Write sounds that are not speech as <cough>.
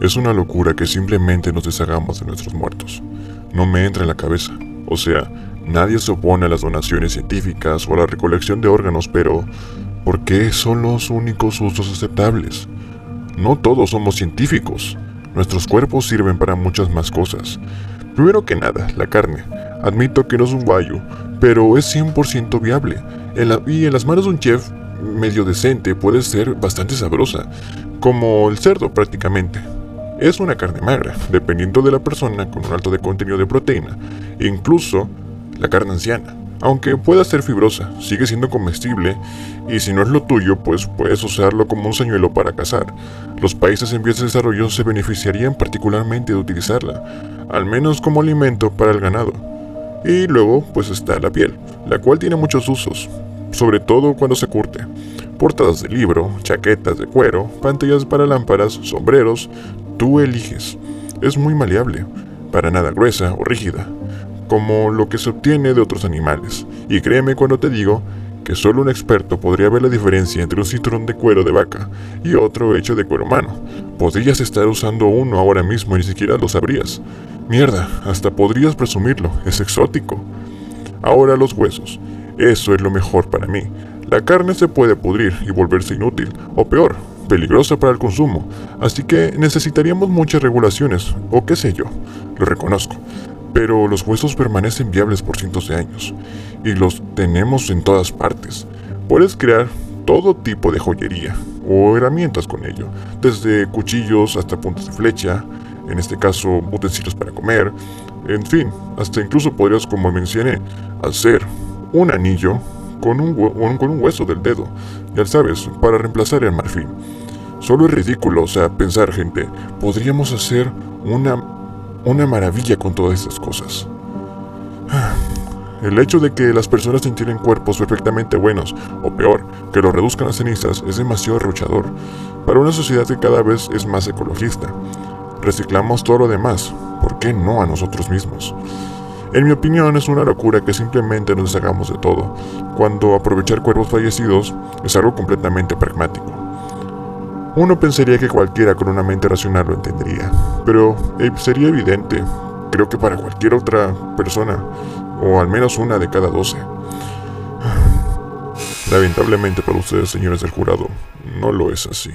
Es una locura que simplemente nos deshagamos de nuestros muertos. No me entra en la cabeza. O sea, nadie se opone a las donaciones científicas o a la recolección de órganos, pero ¿por qué son los únicos usos aceptables? No todos somos científicos. Nuestros cuerpos sirven para muchas más cosas. Primero que nada, la carne. Admito que no es un guayo, pero es 100% viable. y en las manos de un chef medio decente puede ser bastante sabrosa, como el cerdo prácticamente. Es una carne magra, dependiendo de la persona con un alto de contenido de proteína, incluso la carne anciana. Aunque pueda ser fibrosa, sigue siendo comestible y si no es lo tuyo, pues puedes usarlo como un señuelo para cazar. Los países en vías de desarrollo se beneficiarían particularmente de utilizarla, al menos como alimento para el ganado. Y luego, pues está la piel, la cual tiene muchos usos, sobre todo cuando se curte. Portadas de libro, chaquetas de cuero, pantallas para lámparas, sombreros, tú eliges. Es muy maleable, para nada gruesa o rígida, como lo que se obtiene de otros animales. Y créeme cuando te digo que solo un experto podría ver la diferencia entre un cinturón de cuero de vaca y otro hecho de cuero humano. Podrías estar usando uno ahora mismo y ni siquiera lo sabrías. Mierda, hasta podrías presumirlo, es exótico. Ahora los huesos. Eso es lo mejor para mí. La carne se puede pudrir y volverse inútil, o peor, peligrosa para el consumo, así que necesitaríamos muchas regulaciones, o qué sé yo, lo reconozco. Pero los huesos permanecen viables por cientos de años, y los tenemos en todas partes. Puedes crear todo tipo de joyería, o herramientas con ello, desde cuchillos hasta puntas de flecha, en este caso utensilios para comer, en fin, hasta incluso podrías, como mencioné, hacer un anillo con un, con un hueso del dedo, ya sabes, para reemplazar el marfil. Solo es ridículo, o sea, pensar, gente, podríamos hacer una, una maravilla con todas estas cosas. <sighs> El hecho de que las personas tienen cuerpos perfectamente buenos, o peor, que los reduzcan a cenizas, es demasiado arruchador para una sociedad que cada vez es más ecologista. Reciclamos todo lo demás, ¿por qué no a nosotros mismos? En mi opinión es una locura que simplemente nos deshagamos de todo, cuando aprovechar cuerpos fallecidos es algo completamente pragmático. Uno pensaría que cualquiera con una mente racional lo entendería, pero eh, sería evidente, creo que para cualquier otra persona, o al menos una de cada doce. <sighs> Lamentablemente para ustedes, señores del jurado, no lo es así.